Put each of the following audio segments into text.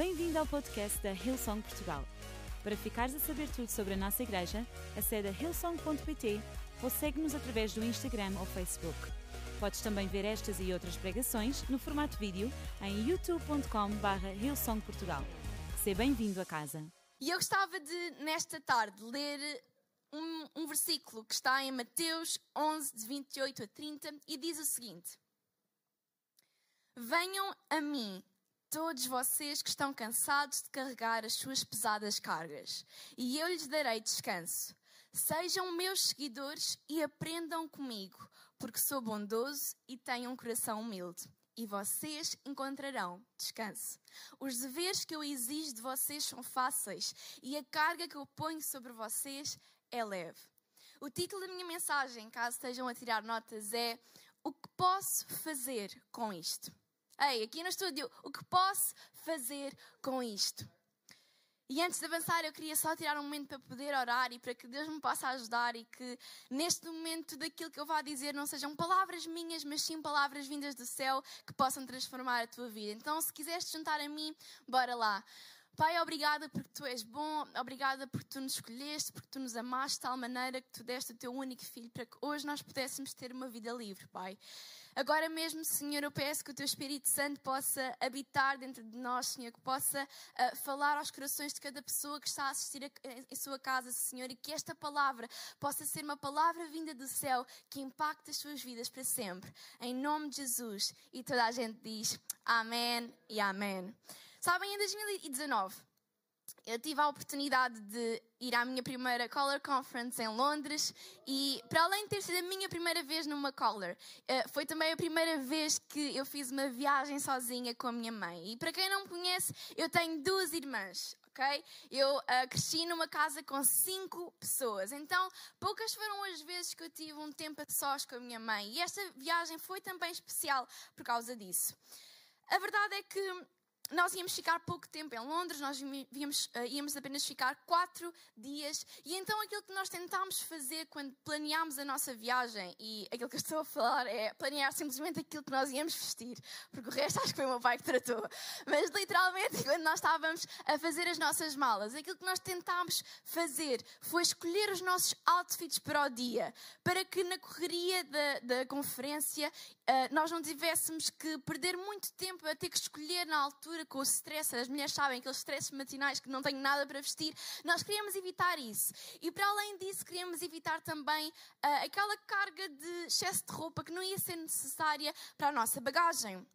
Bem-vindo ao podcast da Hillsong Portugal. Para ficares a saber tudo sobre a nossa igreja, acede a hillsong.pt ou segue-nos através do Instagram ou Facebook. Podes também ver estas e outras pregações no formato vídeo em youtube.com.br hillsongportugal. Seja bem-vindo a casa. E eu gostava de, nesta tarde, ler um, um, versículo que está em Mateus 11, de 28 a 30, e diz o seguinte: Venham a mim, todos vocês que estão cansados de carregar as suas pesadas cargas, e eu lhes darei descanso. Sejam meus seguidores e aprendam comigo, porque sou bondoso e tenho um coração humilde. E vocês encontrarão descanso. Os deveres que eu exijo de vocês são fáceis e a carga que eu ponho sobre vocês é leve. O título da minha mensagem, caso estejam a tirar notas, é O que posso fazer com isto? Ei, aqui no estúdio, o que posso fazer com isto? E antes de avançar, eu queria só tirar um momento para poder orar e para que Deus me possa ajudar e que neste momento daquilo que eu vá dizer não sejam palavras minhas, mas sim palavras vindas do céu que possam transformar a tua vida. Então, se quiseres juntar a mim, bora lá. Pai, obrigada porque tu és bom, obrigada porque tu nos escolheste, porque tu nos amaste de tal maneira que tu deste o teu único filho para que hoje nós pudéssemos ter uma vida livre, Pai. Agora mesmo, Senhor, eu peço que o Teu Espírito Santo possa habitar dentro de nós, Senhor, que possa uh, falar aos corações de cada pessoa que está a assistir a, em sua casa, Senhor, e que esta palavra possa ser uma palavra vinda do céu que impacte as suas vidas para sempre. Em nome de Jesus. E toda a gente diz Amém e Amém. Sabem, em 2019, eu tive a oportunidade de ir à minha primeira Collar Conference em Londres e, para além de ter sido a minha primeira vez numa Collar, eh, foi também a primeira vez que eu fiz uma viagem sozinha com a minha mãe. E para quem não me conhece, eu tenho duas irmãs. ok? Eu uh, cresci numa casa com cinco pessoas, então poucas foram as vezes que eu tive um tempo a sós com a minha mãe e esta viagem foi também especial por causa disso. A verdade é que nós íamos ficar pouco tempo em Londres, nós íamos, uh, íamos, apenas ficar quatro dias. E então aquilo que nós tentámos fazer quando planeámos a nossa viagem, e aquilo que eu estou a falar é planear simplesmente aquilo que nós íamos vestir, porque o resto acho que foi o meu pai que tratou. Mas literalmente, quando nós estávamos a fazer as nossas malas, aquilo que nós tentámos fazer foi escolher os nossos outfits para o dia, para que na correria da, da conferência uh, nós não tivéssemos que perder muito tempo a ter que escolher na altura com o stress. As mulheres sabem aqueles stresses matinais que não tenho nada para vestir. Nós queríamos evitar isso. E para além disso, queríamos evitar também uh, aquela carga de excesso de roupa que não ia ser necessária para a nossa bagagem.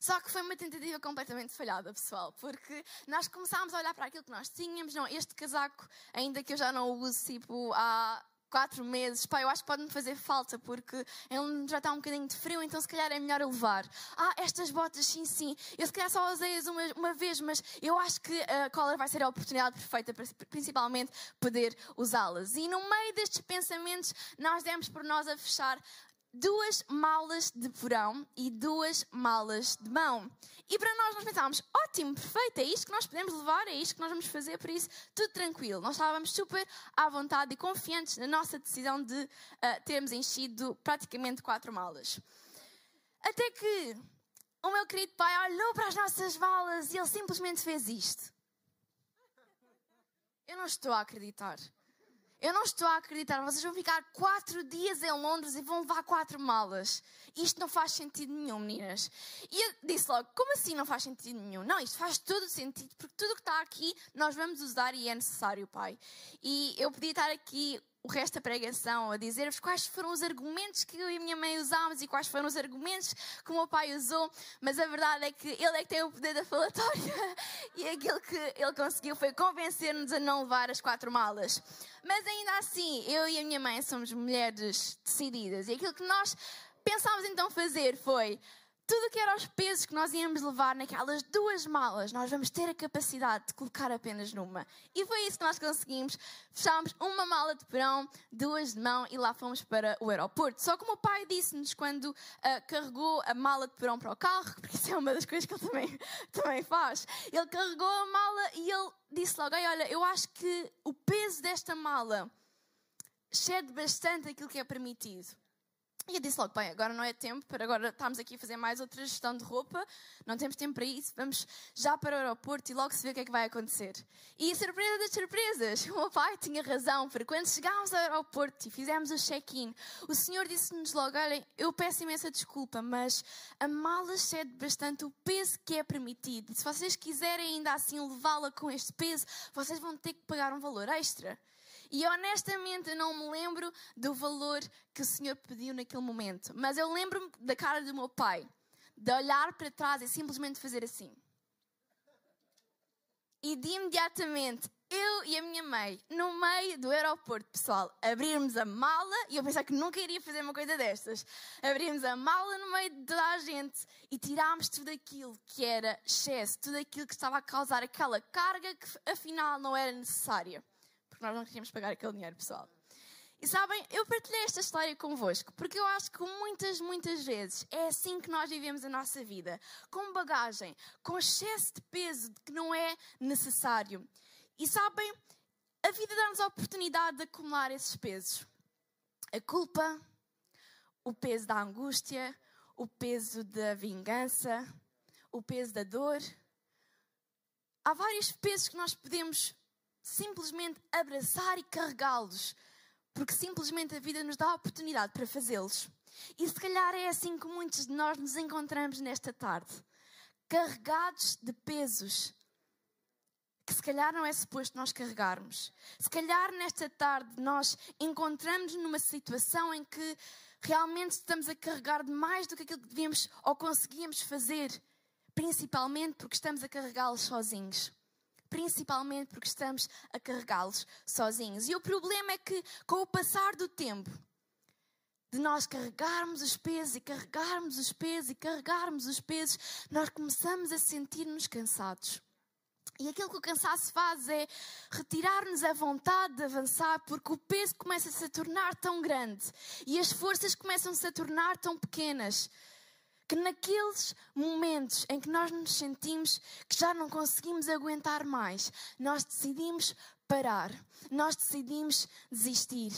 Só que foi uma tentativa completamente falhada, pessoal, porque nós começámos a olhar para aquilo que nós tínhamos. Não, este casaco, ainda que eu já não o uso tipo, há quatro meses, pá, eu acho que pode-me fazer falta porque ele já está um bocadinho de frio, então se calhar é melhor levar. Ah, estas botas, sim, sim. Eu se calhar só usei-as uma, uma vez, mas eu acho que a collar vai ser a oportunidade perfeita para principalmente poder usá-las. E no meio destes pensamentos, nós demos por nós a fechar duas malas de porão e duas malas de mão. E para nós, nós pensámos: ótimo, perfeito, é isto que nós podemos levar, é isto que nós vamos fazer, por isso, tudo tranquilo. Nós estávamos super à vontade e confiantes na nossa decisão de uh, termos enchido praticamente quatro malas. Até que o meu querido pai olhou para as nossas malas e ele simplesmente fez isto. Eu não estou a acreditar. Eu não estou a acreditar, vocês vão ficar quatro dias em Londres e vão levar quatro malas. Isto não faz sentido nenhum, meninas. E eu disse logo, como assim não faz sentido nenhum? Não, isto faz todo sentido, porque tudo que está aqui nós vamos usar e é necessário, pai. E eu podia estar aqui o resto da pregação a dizer-vos quais foram os argumentos que eu e a minha mãe usámos e quais foram os argumentos que o meu pai usou, mas a verdade é que ele é que tem o poder da falatória e aquilo que ele conseguiu foi convencer-nos a não levar as quatro malas. Mas ainda assim, eu e a minha mãe somos mulheres decididas e aquilo que nós pensámos então fazer foi tudo que eram os pesos que nós íamos levar naquelas duas malas, nós vamos ter a capacidade de colocar apenas numa. E foi isso que nós conseguimos. Fechámos uma mala de perão, duas de mão e lá fomos para o aeroporto. Só que o pai disse-nos quando uh, carregou a mala de perão para o carro, porque isso é uma das coisas que ele também, também faz. Ele carregou a mala e ele disse logo: Olha, eu acho que o peso desta mala excede bastante aquilo que é permitido. E eu disse logo, bem, agora não é tempo, para agora estamos aqui a fazer mais outra gestão de roupa, não temos tempo para isso, vamos já para o aeroporto e logo se vê o que é que vai acontecer. E surpresa das surpresas, o meu pai tinha razão, porque quando chegámos ao aeroporto e fizemos o check-in, o senhor disse-nos logo, olhem, eu peço imensa desculpa, mas a mala excede bastante o peso que é permitido. Se vocês quiserem ainda assim levá-la com este peso, vocês vão ter que pagar um valor extra. E honestamente eu não me lembro do valor que o Senhor pediu naquele momento. Mas eu lembro-me da cara do meu pai, de olhar para trás e simplesmente fazer assim. E de imediatamente, eu e a minha mãe, no meio do aeroporto, pessoal, abrirmos a mala, e eu pensava que nunca iria fazer uma coisa destas. Abrimos a mala no meio de toda a gente e tirámos tudo aquilo que era excesso, tudo aquilo que estava a causar aquela carga que afinal não era necessária porque nós não queríamos pagar aquele dinheiro, pessoal. E sabem, eu partilhei esta história convosco porque eu acho que muitas, muitas vezes é assim que nós vivemos a nossa vida. Com bagagem, com excesso de peso que não é necessário. E sabem, a vida dá-nos a oportunidade de acumular esses pesos. A culpa, o peso da angústia, o peso da vingança, o peso da dor. Há vários pesos que nós podemos simplesmente abraçar e carregá-los, porque simplesmente a vida nos dá a oportunidade para fazê-los. E se calhar é assim que muitos de nós nos encontramos nesta tarde, carregados de pesos que se calhar não é suposto nós carregarmos. Se calhar nesta tarde nós encontramos numa situação em que realmente estamos a carregar de mais do que aquilo que devíamos ou conseguíamos fazer, principalmente porque estamos a carregá-los sozinhos principalmente porque estamos a carregá-los sozinhos. E o problema é que, com o passar do tempo, de nós carregarmos os pesos e carregarmos os pesos e carregarmos os pesos, nós começamos a sentir-nos cansados. E aquilo que o cansaço faz é retirar-nos a vontade de avançar, porque o peso começa a se tornar tão grande e as forças começam -se a tornar tão pequenas que naqueles momentos em que nós nos sentimos que já não conseguimos aguentar mais, nós decidimos parar, nós decidimos desistir,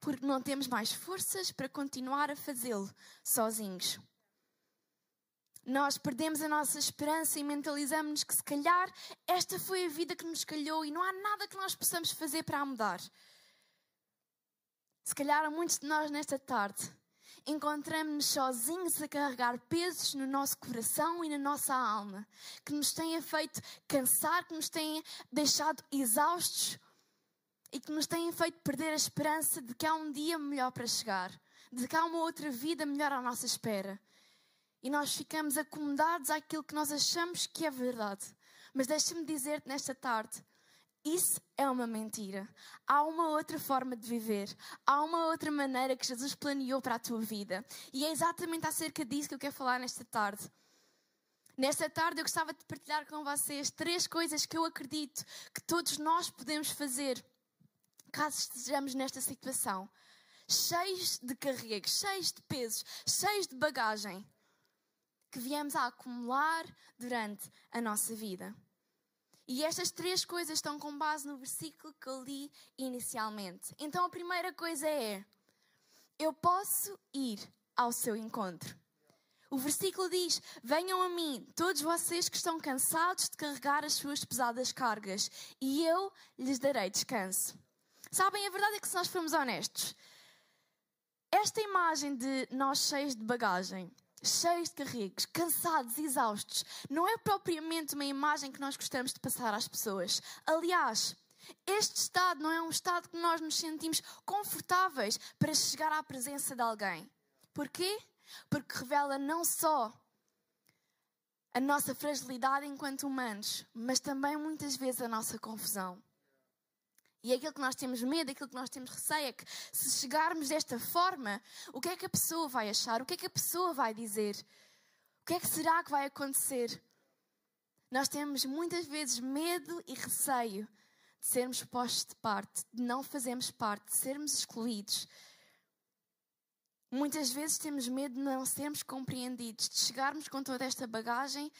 porque não temos mais forças para continuar a fazê-lo sozinhos. Nós perdemos a nossa esperança e mentalizamos-nos que se calhar esta foi a vida que nos calhou e não há nada que nós possamos fazer para a mudar. Se calhar há muitos de nós nesta tarde encontramos-nos sozinhos a carregar pesos no nosso coração e na nossa alma, que nos têm feito cansar, que nos têm deixado exaustos e que nos têm feito perder a esperança de que há um dia melhor para chegar, de que há uma outra vida melhor à nossa espera. E nós ficamos acomodados àquilo que nós achamos que é verdade. Mas deixa-me dizer-te nesta tarde isso é uma mentira. Há uma outra forma de viver. Há uma outra maneira que Jesus planeou para a tua vida. E é exatamente acerca disso que eu quero falar nesta tarde. Nesta tarde eu gostava de partilhar com vocês três coisas que eu acredito que todos nós podemos fazer caso estejamos nesta situação. Cheios de carregos, cheios de pesos, cheios de bagagem que viemos a acumular durante a nossa vida. E estas três coisas estão com base no versículo que eu li inicialmente. Então a primeira coisa é: eu posso ir ao seu encontro. O versículo diz: Venham a mim, todos vocês que estão cansados de carregar as suas pesadas cargas, e eu lhes darei descanso. Sabem, a verdade é que se nós formos honestos, esta imagem de nós cheios de bagagem cheios de carregos, cansados, exaustos, não é propriamente uma imagem que nós gostamos de passar às pessoas. Aliás, este estado não é um estado que nós nos sentimos confortáveis para chegar à presença de alguém. Porquê? Porque revela não só a nossa fragilidade enquanto humanos, mas também muitas vezes a nossa confusão. E aquilo que nós temos medo, aquilo que nós temos receio é que se chegarmos desta forma, o que é que a pessoa vai achar? O que é que a pessoa vai dizer? O que é que será que vai acontecer? Nós temos muitas vezes medo e receio de sermos postos de parte, de não fazermos parte, de sermos excluídos. Muitas vezes temos medo de não sermos compreendidos, de chegarmos com toda esta bagagem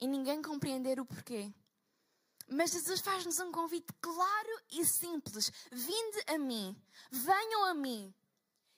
e ninguém compreender o porquê. Mas Jesus faz-nos um convite claro e simples: vinde a mim, venham a mim,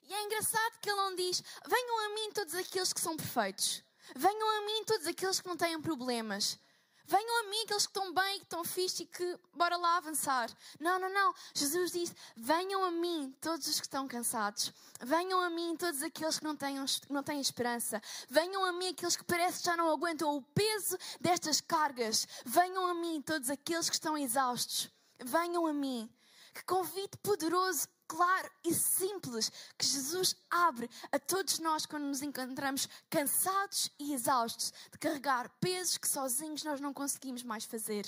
E é engraçado que ele não diz: venham a mim todos aqueles que são perfeitos. Venham a mim todos aqueles que não têm problemas. Venham a mim aqueles que estão bem, que estão fixe e que bora lá avançar. Não, não, não. Jesus disse: venham a mim todos os que estão cansados. Venham a mim todos aqueles que não têm, não têm esperança. Venham a mim aqueles que parece que já não aguentam o peso destas cargas. Venham a mim todos aqueles que estão exaustos. Venham a mim. Que convite poderoso claro e simples que Jesus abre a todos nós quando nos encontramos cansados e exaustos de carregar pesos que sozinhos nós não conseguimos mais fazer.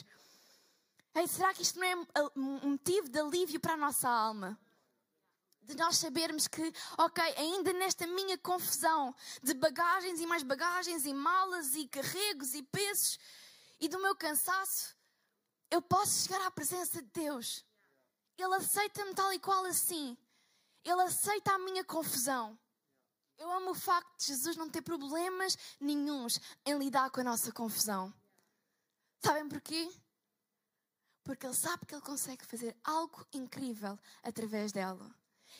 Ei, será que isto não é um motivo de alívio para a nossa alma? De nós sabermos que, ok, ainda nesta minha confusão de bagagens e mais bagagens e malas e carregos e pesos e do meu cansaço, eu posso chegar à presença de Deus ele aceita-me tal e qual assim. Ele aceita a minha confusão. Eu amo o facto de Jesus não ter problemas nenhums em lidar com a nossa confusão. Sabem porquê? Porque ele sabe que ele consegue fazer algo incrível através dela.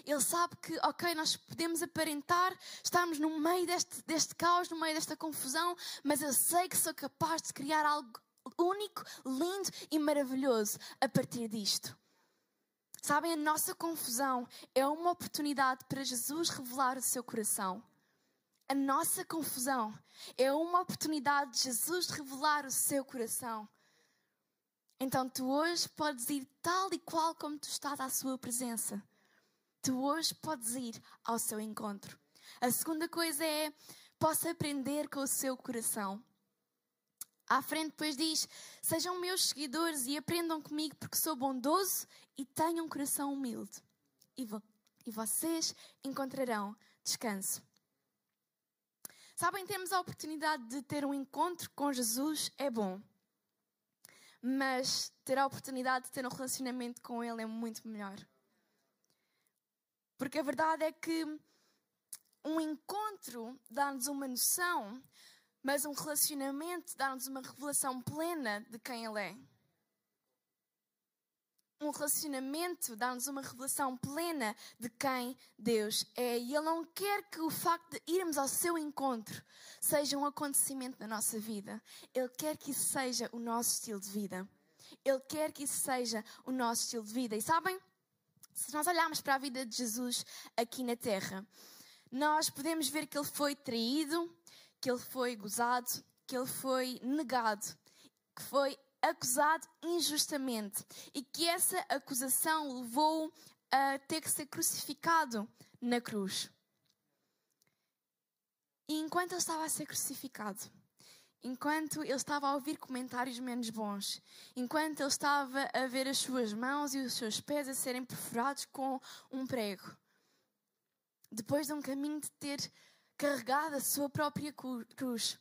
Ele sabe que, ok, nós podemos aparentar estarmos no meio deste, deste caos, no meio desta confusão, mas eu sei que sou capaz de criar algo único, lindo e maravilhoso a partir disto. Sabem, a nossa confusão é uma oportunidade para Jesus revelar o seu coração. A nossa confusão é uma oportunidade de Jesus revelar o seu coração. Então tu hoje podes ir tal e qual como tu estás à sua presença. Tu hoje podes ir ao seu encontro. A segunda coisa é, possa aprender com o seu coração. À frente depois diz: Sejam meus seguidores e aprendam comigo, porque sou bondoso e tenho um coração humilde. E, vo e vocês encontrarão descanso. Sabem, temos a oportunidade de ter um encontro com Jesus é bom. Mas ter a oportunidade de ter um relacionamento com Ele é muito melhor. Porque a verdade é que um encontro dá-nos uma noção mas um relacionamento dá-nos uma revelação plena de quem Ele é. Um relacionamento dá-nos uma revelação plena de quem Deus é. E Ele não quer que o facto de irmos ao seu encontro seja um acontecimento na nossa vida. Ele quer que isso seja o nosso estilo de vida. Ele quer que isso seja o nosso estilo de vida. E sabem? Se nós olharmos para a vida de Jesus aqui na Terra, nós podemos ver que ele foi traído, que ele foi gozado, que ele foi negado, que foi acusado injustamente e que essa acusação levou a ter que ser crucificado na cruz. E enquanto ele estava a ser crucificado, enquanto ele estava a ouvir comentários menos bons, enquanto ele estava a ver as suas mãos e os seus pés a serem perfurados com um prego, depois de um caminho de ter carregado a sua própria cruz,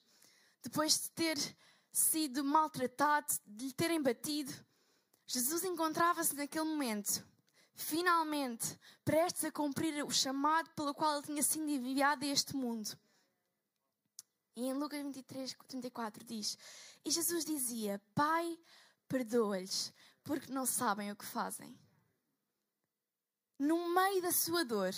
depois de ter sido maltratado, de lhe terem batido, Jesus encontrava-se naquele momento, finalmente, prestes a cumprir o chamado pelo qual ele tinha sido enviado a este mundo. E em Lucas 23, 34 diz: E Jesus dizia: Pai, perdoa-lhes, porque não sabem o que fazem. No meio da sua dor,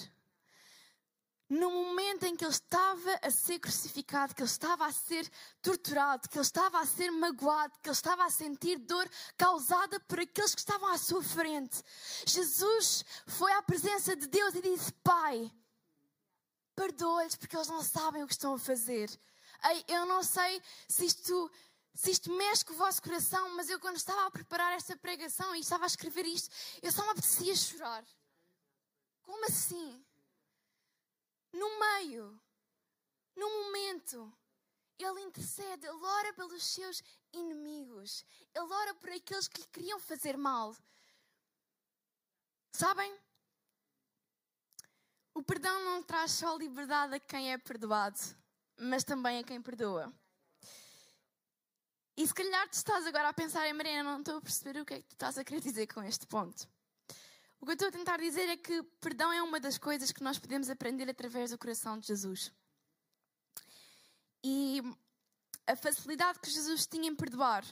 no momento em que ele estava a ser crucificado, que ele estava a ser torturado, que ele estava a ser magoado, que ele estava a sentir dor causada por aqueles que estavam à sua frente, Jesus foi à presença de Deus e disse: Pai, perdoa-lhes porque eles não sabem o que estão a fazer. Ei, eu não sei se isto, se isto mexe com o vosso coração, mas eu, quando estava a preparar esta pregação e estava a escrever isto, eu só me apetecia chorar. Como assim? No meio, no momento, ele intercede, ele ora pelos seus inimigos, ele ora por aqueles que lhe queriam fazer mal. Sabem? O perdão não traz só liberdade a quem é perdoado, mas também a quem perdoa. E se calhar tu estás agora a pensar em Mariana, não estou a perceber o que é que tu estás a querer dizer com este ponto. O que eu estou a tentar dizer é que perdão é uma das coisas que nós podemos aprender através do coração de Jesus. E a facilidade que Jesus tinha em perdoar,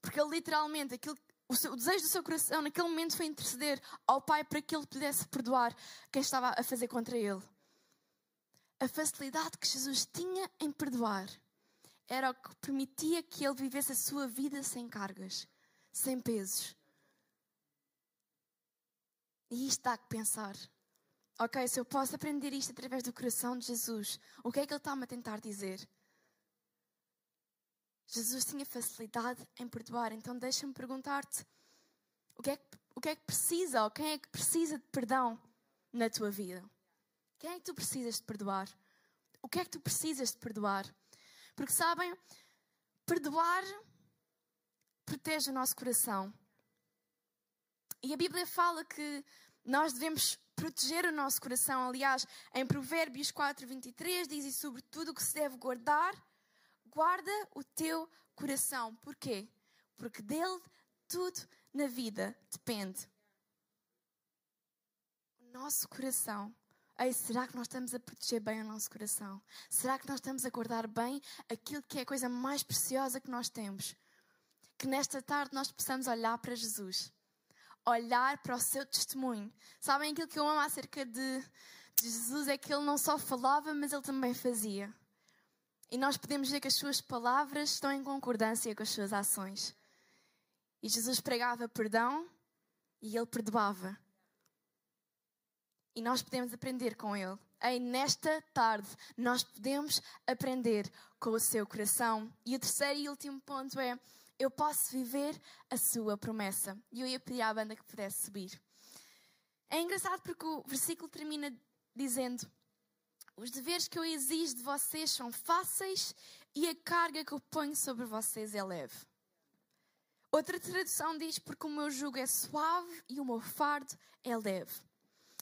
porque ele literalmente, aquilo, o, seu, o, desejo do seu coração naquele momento foi interceder ao Pai para que ele pudesse perdoar quem estava a fazer contra ele. A facilidade que Jesus tinha em perdoar era o que permitia que ele vivesse a sua vida sem cargas, sem pesos. E isto dá que pensar. Ok, se eu posso aprender isto através do coração de Jesus, o que é que ele está-me a tentar dizer? Jesus tinha facilidade em perdoar, então deixa-me perguntar-te: o, que é que, o que é que precisa, ou quem é que precisa de perdão na tua vida? Quem é que tu precisas de perdoar? O que é que tu precisas de perdoar? Porque sabem, perdoar protege o nosso coração. E a Bíblia fala que nós devemos proteger o nosso coração. Aliás, em Provérbios 4, 23 diz: E sobre tudo o que se deve guardar, guarda o teu coração. Porquê? Porque dele tudo na vida depende. O nosso coração. Ei, será que nós estamos a proteger bem o nosso coração? Será que nós estamos a guardar bem aquilo que é a coisa mais preciosa que nós temos? Que nesta tarde nós possamos olhar para Jesus, olhar para o seu testemunho. Sabem aquilo que eu amo acerca de, de Jesus é que ele não só falava, mas ele também fazia. E nós podemos ver que as suas palavras estão em concordância com as suas ações. E Jesus pregava perdão e ele perdoava. E nós podemos aprender com ele. E nesta tarde nós podemos aprender com o seu coração. E o terceiro e último ponto é: eu posso viver a sua promessa. E eu ia pedir à banda que pudesse subir. É engraçado porque o versículo termina dizendo: os deveres que eu exijo de vocês são fáceis e a carga que eu ponho sobre vocês é leve. Outra tradução diz: Porque o meu jugo é suave e o meu fardo é leve.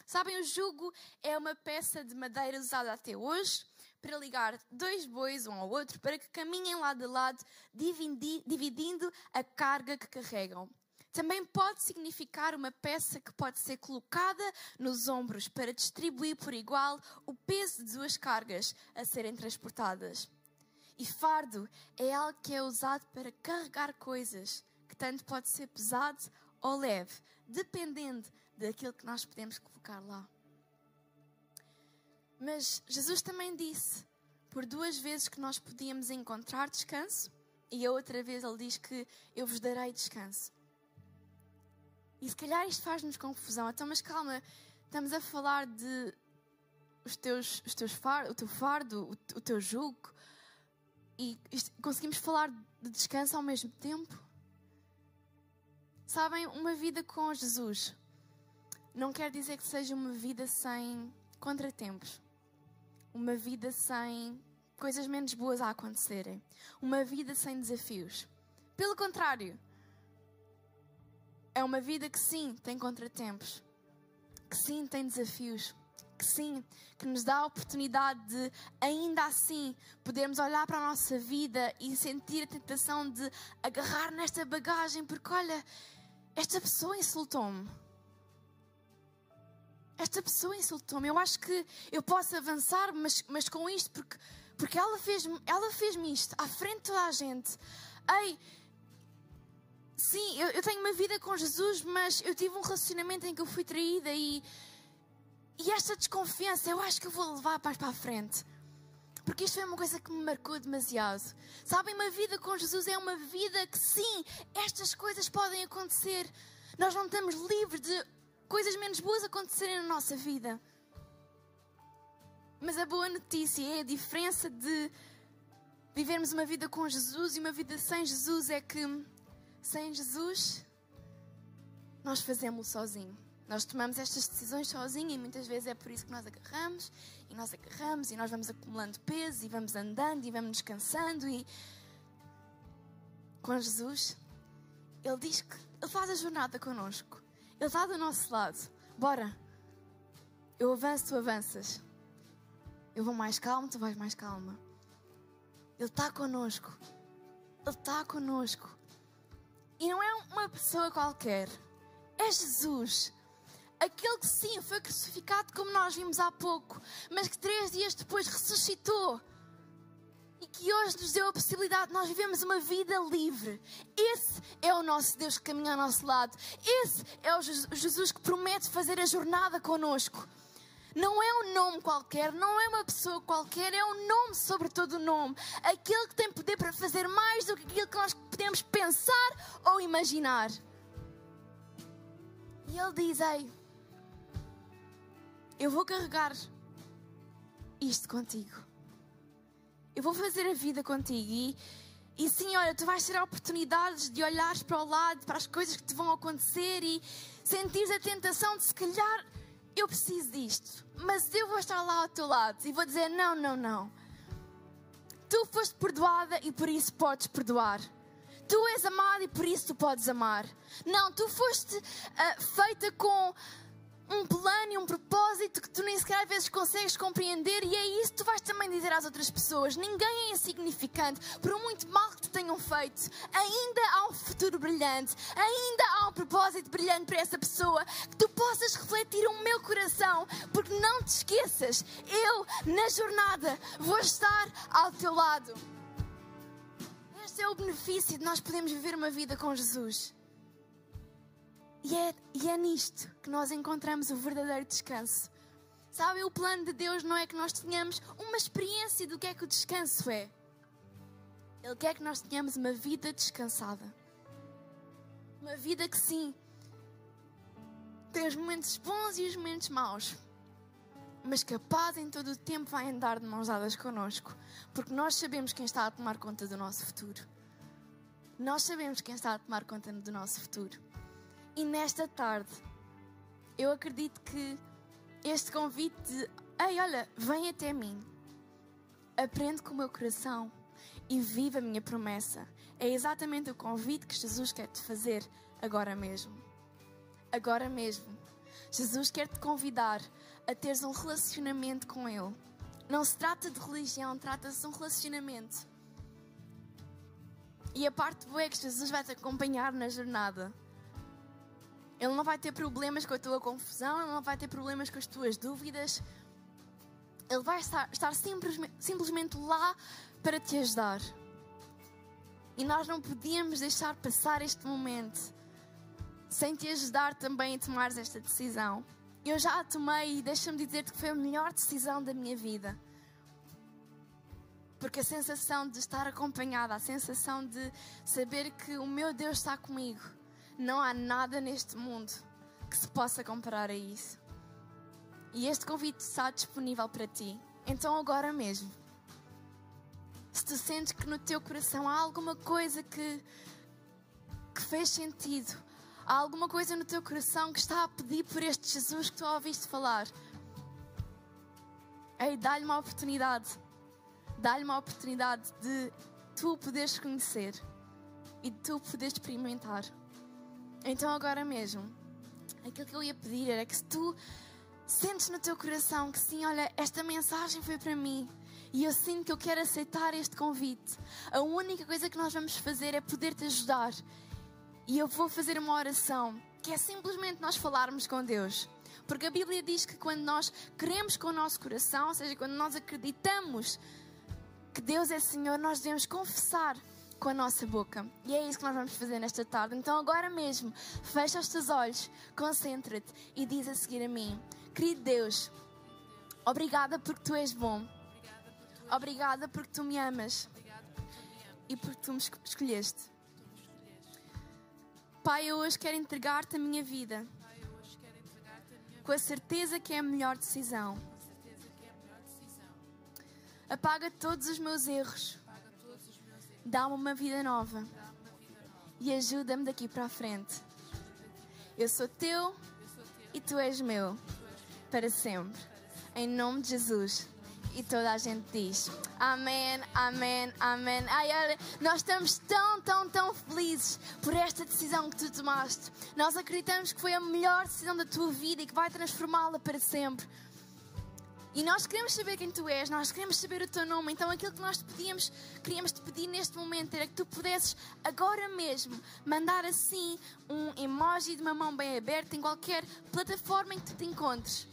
Sabem, o jugo é uma peça de madeira usada até hoje para ligar dois bois um ao outro para que caminhem lado a lado, dividindo a carga que carregam. Também pode significar uma peça que pode ser colocada nos ombros para distribuir por igual o peso de duas cargas a serem transportadas. E fardo é algo que é usado para carregar coisas, que tanto pode ser pesado ou leve, dependendo daquilo que nós podemos colocar lá. Mas Jesus também disse por duas vezes que nós podíamos encontrar descanso, e a outra vez ele diz que eu vos darei descanso. E se calhar isto faz-nos confusão. Então, mas calma, estamos a falar de os teus, os teus far, o teu fardo, o, o teu jugo. E isto, conseguimos falar de descanso ao mesmo tempo? Sabem, uma vida com Jesus não quer dizer que seja uma vida sem contratempos. Uma vida sem coisas menos boas a acontecerem. Uma vida sem desafios. Pelo contrário, é uma vida que sim tem contratempos, que sim tem desafios, que sim, que nos dá a oportunidade de, ainda assim, podermos olhar para a nossa vida e sentir a tentação de agarrar nesta bagagem, porque olha, esta pessoa insultou-me. Esta pessoa insultou-me. Eu acho que eu posso avançar, mas, mas com isto, porque, porque ela fez-me ela fez isto à frente de toda a gente. Ei, Sim, eu, eu, tenho uma vida com Jesus, mas eu tive um relacionamento em que eu fui traída e, e esta desconfiança eu acho que eu vou levar mais para a frente. Porque isto foi uma coisa que me marcou demasiado. Sabem, uma vida com Jesus é uma vida que, sim, estas coisas podem acontecer. Nós não estamos livres de coisas menos boas acontecerem na nossa vida. Mas a boa notícia é a diferença de vivermos uma vida com Jesus e uma vida sem Jesus é que sem Jesus, nós fazemos sozinho. Nós tomamos estas decisões sozinho e muitas vezes é por isso que nós agarramos e nós agarramos e nós vamos acumulando peso e vamos andando e vamos descansando e com Jesus, Ele diz que Ele faz a jornada connosco. Ele está do nosso lado. Bora. Eu avanço, tu avanças. Eu vou mais calmo, tu vais mais calma. Ele está connosco. Ele está connosco. E não é uma pessoa qualquer, é Jesus. Aquele que sim foi crucificado, como nós vimos há pouco, mas que três dias depois ressuscitou. E que hoje nos deu a possibilidade de nós vivemos uma vida livre. Esse é o nosso Deus que caminha ao nosso lado. Esse é o Jesus que promete fazer a jornada conosco. Não é um nome qualquer, não é uma pessoa qualquer, é um nome sobre todo o nome. Aquele que tem poder para fazer mais do que aquilo que nós podemos pensar ou imaginar. E ele diz: Ei, eu vou carregar isto contigo. Eu vou fazer a vida contigo. E, e sim, olha, tu vais ter oportunidades de olhares para o lado, para as coisas que te vão acontecer e sentir a tentação de se calhar eu preciso disto, mas eu vou estar lá ao teu lado e vou dizer: não, não, não. Tu foste perdoada e por isso podes perdoar. Tu és amada e por isso tu podes amar. Não, tu foste uh, feita com um plano e um propósito que tu nem sequer às vezes consegues compreender, e é isso que tu vais também dizer às outras pessoas. Ninguém é insignificante, por muito mal que te tenham feito, ainda há um futuro brilhante, ainda há um propósito brilhante para essa pessoa, que tu possas refletir o meu coração, porque não te esqueças, eu, na jornada, vou estar ao teu lado. Este é o benefício de nós podermos viver uma vida com Jesus. E é, e é nisto que nós encontramos o verdadeiro descanso. Sabe, o plano de Deus não é que nós tenhamos uma experiência do que é que o descanso é. Ele quer que nós tenhamos uma vida descansada. Uma vida que sim, tem os momentos bons e os momentos maus, mas capaz em todo o tempo vai andar de mãos dadas connosco, porque nós sabemos quem está a tomar conta do nosso futuro. Nós sabemos quem está a tomar conta do nosso futuro. E nesta tarde, eu acredito que este convite de, ei, olha, vem até mim, aprende com o meu coração e viva a minha promessa. É exatamente o convite que Jesus quer te fazer agora mesmo. Agora mesmo. Jesus quer te convidar a teres um relacionamento com Ele. Não se trata de religião, trata-se de um relacionamento. E a parte boa é que Jesus vai te acompanhar na jornada. Ele não vai ter problemas com a tua confusão, ele não vai ter problemas com as tuas dúvidas. Ele vai estar, estar simplesmente, lá para te ajudar. E nós não podíamos deixar passar este momento sem te ajudar também a tomar esta decisão. Eu já a tomei e deixa-me dizer-te que foi a melhor decisão da minha vida. Porque a sensação de estar acompanhada, a sensação de saber que o meu Deus está comigo, não há nada neste mundo que se possa comparar a isso. E este convite está disponível para ti. Então, agora mesmo, se tu sentes que no teu coração há alguma coisa que, que fez sentido, há alguma coisa no teu coração que está a pedir por este Jesus que tu ouviste falar, ei, dá-lhe uma oportunidade. Dá-lhe uma oportunidade de tu poderes conhecer e de tu poderes experimentar. Então, agora mesmo, aquilo que eu ia pedir era que se tu sentes no teu coração que sim, olha, esta mensagem foi para mim e eu sinto que eu quero aceitar este convite, a única coisa que nós vamos fazer é poder te ajudar. E eu vou fazer uma oração que é simplesmente nós falarmos com Deus. Porque a Bíblia diz que quando nós queremos com o nosso coração, ou seja, quando nós acreditamos que Deus é Senhor, nós devemos confessar com a nossa boca. E é isso que nós vamos fazer nesta tarde. Então, agora mesmo, fecha os teus olhos, concentra-te e diz a seguir a mim: Querido Deus, obrigada porque tu és bom. Obrigada porque tu me amas e porque tu me escolheste. Pai, eu hoje quero entregar-te a minha vida com a certeza que é a melhor decisão. Apaga todos os meus erros Dá-me uma vida nova. E ajuda-me daqui para a frente. Eu sou teu e tu és meu. Para sempre. Em nome de Jesus. E toda a gente diz: Amém, Amém, Amém. Ai, olha, nós estamos tão, tão, tão felizes por esta decisão que tu tomaste. Nós acreditamos que foi a melhor decisão da tua vida e que vai transformá-la para sempre. E nós queremos saber quem tu és, nós queremos saber o teu nome. Então aquilo que nós te pedíamos, queríamos te pedir neste momento era que tu pudesses agora mesmo mandar assim um emoji de uma mão bem aberta em qualquer plataforma em que tu te encontres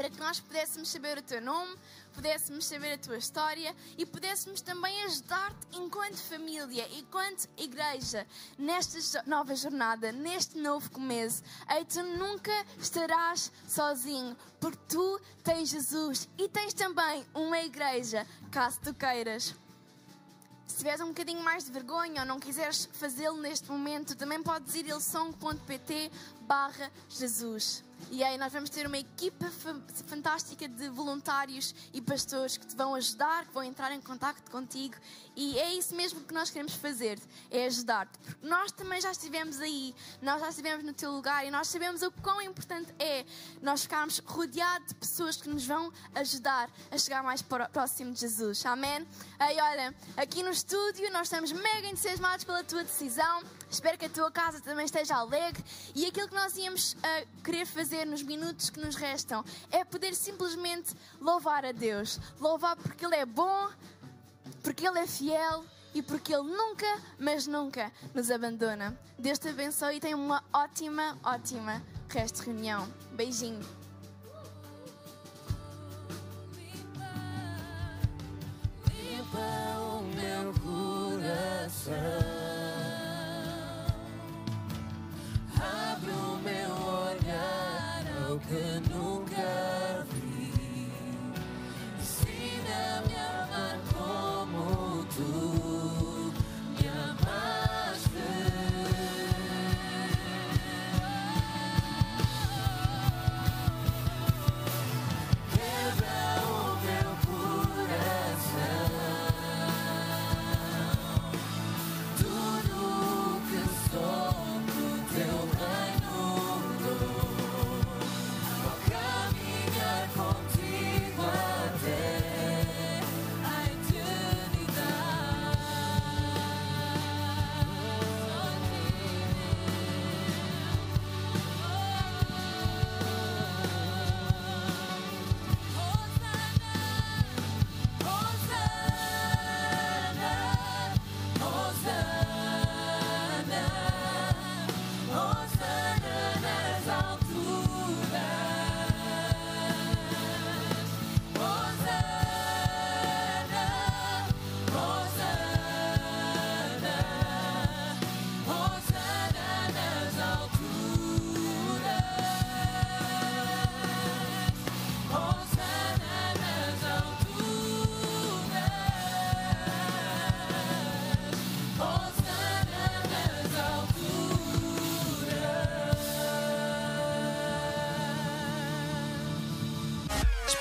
para que nós pudéssemos saber o teu nome, pudéssemos saber a tua história e pudéssemos também ajudar-te enquanto família, enquanto igreja, nesta nova jornada, neste novo começo. Ei, tu nunca estarás sozinho, porque tu tens Jesus e tens também uma igreja, caso tu queiras. Se tiveres um bocadinho mais de vergonha ou não quiseres fazê-lo neste momento, também podes ir a ilsong.pt barra Jesus. E aí nós vamos ter uma equipa fantástica de voluntários e pastores que te vão ajudar, que vão entrar em contato contigo. E é isso mesmo que nós queremos fazer, é ajudar-te. Porque nós também já estivemos aí, nós já estivemos no teu lugar e nós sabemos o quão importante é nós ficarmos rodeados de pessoas que nos vão ajudar a chegar mais próximo de Jesus. Amém? Aí olha, aqui no estúdio nós estamos mega entusiasmados pela tua decisão. Espero que a tua casa também esteja alegre. E aquilo que nós íamos uh, querer fazer nos minutos que nos restam é poder simplesmente louvar a Deus. Louvar porque Ele é bom, porque Ele é fiel e porque Ele nunca, mas nunca nos abandona. Deus te abençoe e tenha uma ótima, ótima resto de reunião. Beijinho. Limpa o meu coração. how could